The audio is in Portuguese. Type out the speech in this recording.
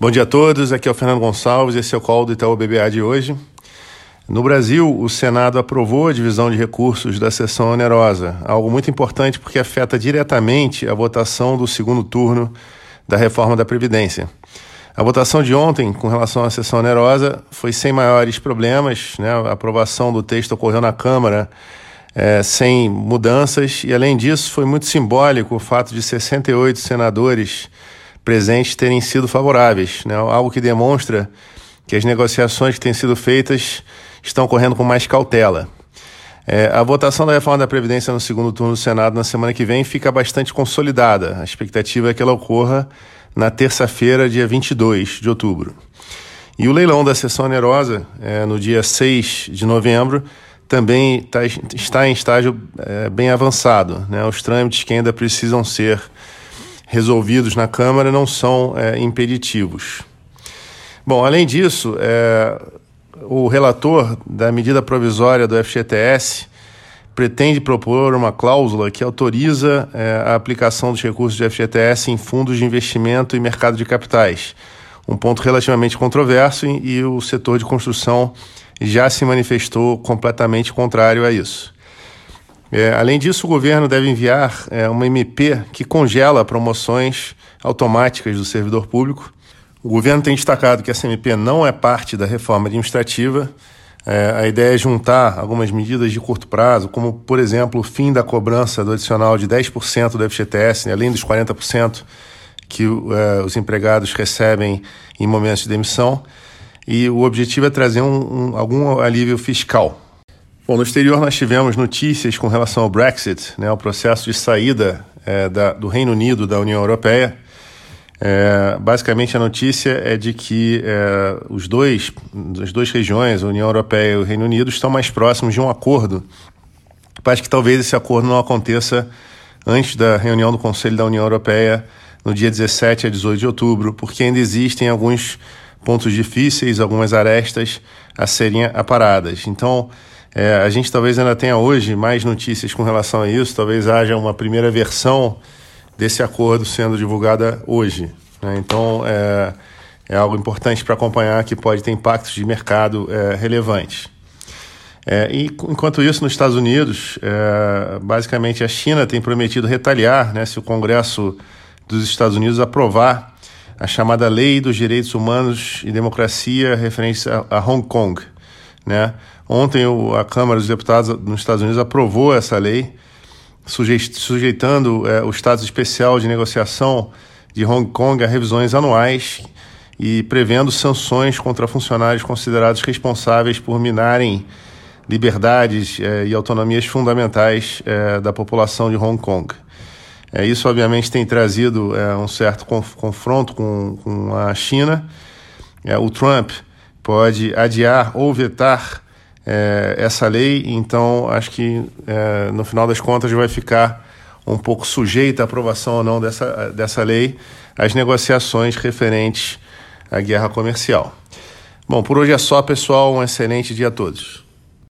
Bom dia a todos, aqui é o Fernando Gonçalves, esse é o call do Itaú BBA de hoje. No Brasil, o Senado aprovou a divisão de recursos da sessão onerosa, algo muito importante porque afeta diretamente a votação do segundo turno da reforma da Previdência. A votação de ontem, com relação à sessão onerosa, foi sem maiores problemas, né? a aprovação do texto ocorreu na Câmara é, sem mudanças, e além disso, foi muito simbólico o fato de 68 senadores presentes terem sido favoráveis, né? algo que demonstra que as negociações que têm sido feitas estão ocorrendo com mais cautela. É, a votação da reforma da Previdência no segundo turno do Senado na semana que vem fica bastante consolidada. A expectativa é que ela ocorra na terça-feira, dia 22 de outubro. E o leilão da sessão onerosa, é, no dia 6 de novembro, também tá, está em estágio é, bem avançado. Né? Os trâmites que ainda precisam ser resolvidos na Câmara não são é, impeditivos. Bom, além disso, é, o relator da medida provisória do FGTS pretende propor uma cláusula que autoriza é, a aplicação dos recursos do FGTS em fundos de investimento e mercado de capitais. Um ponto relativamente controverso e, e o setor de construção já se manifestou completamente contrário a isso. É, além disso, o governo deve enviar é, uma MP que congela promoções automáticas do servidor público. O governo tem destacado que essa MP não é parte da reforma administrativa. É, a ideia é juntar algumas medidas de curto prazo, como, por exemplo, o fim da cobrança do adicional de 10% do FGTS, né, além dos 40% que é, os empregados recebem em momentos de demissão. E o objetivo é trazer um, um, algum alívio fiscal Bom, no exterior nós tivemos notícias com relação ao Brexit, né, o processo de saída é, da, do Reino Unido da União Europeia. É, basicamente a notícia é de que é, os dois, as duas regiões, a União Europeia e o Reino Unido, estão mais próximos de um acordo. Parece que talvez esse acordo não aconteça antes da reunião do Conselho da União Europeia no dia 17 a 18 de outubro, porque ainda existem alguns pontos difíceis, algumas arestas a serem aparadas. Então, é, a gente talvez ainda tenha hoje mais notícias com relação a isso, talvez haja uma primeira versão desse acordo sendo divulgada hoje. Né? Então, é, é, algo importante para acompanhar que pode ter impactos de mercado é, relevantes. É, e enquanto isso, nos Estados Unidos, é, basicamente a China tem prometido retaliar né, se o Congresso dos Estados Unidos aprovar a chamada Lei dos Direitos Humanos e Democracia referente a, a Hong Kong. Né? Ontem o, a Câmara dos Deputados nos Estados Unidos aprovou essa lei, sujeitando é, o status especial de negociação de Hong Kong a revisões anuais e prevendo sanções contra funcionários considerados responsáveis por minarem liberdades é, e autonomias fundamentais é, da população de Hong Kong. É, isso, obviamente, tem trazido um certo conf confronto com, com a China. O Trump pode adiar ou vetar é, essa lei, então acho que é, no final das contas vai ficar um pouco sujeita à aprovação ou não dessa, dessa lei as negociações referentes à guerra comercial. Bom, por hoje é só, pessoal. Um excelente dia a todos.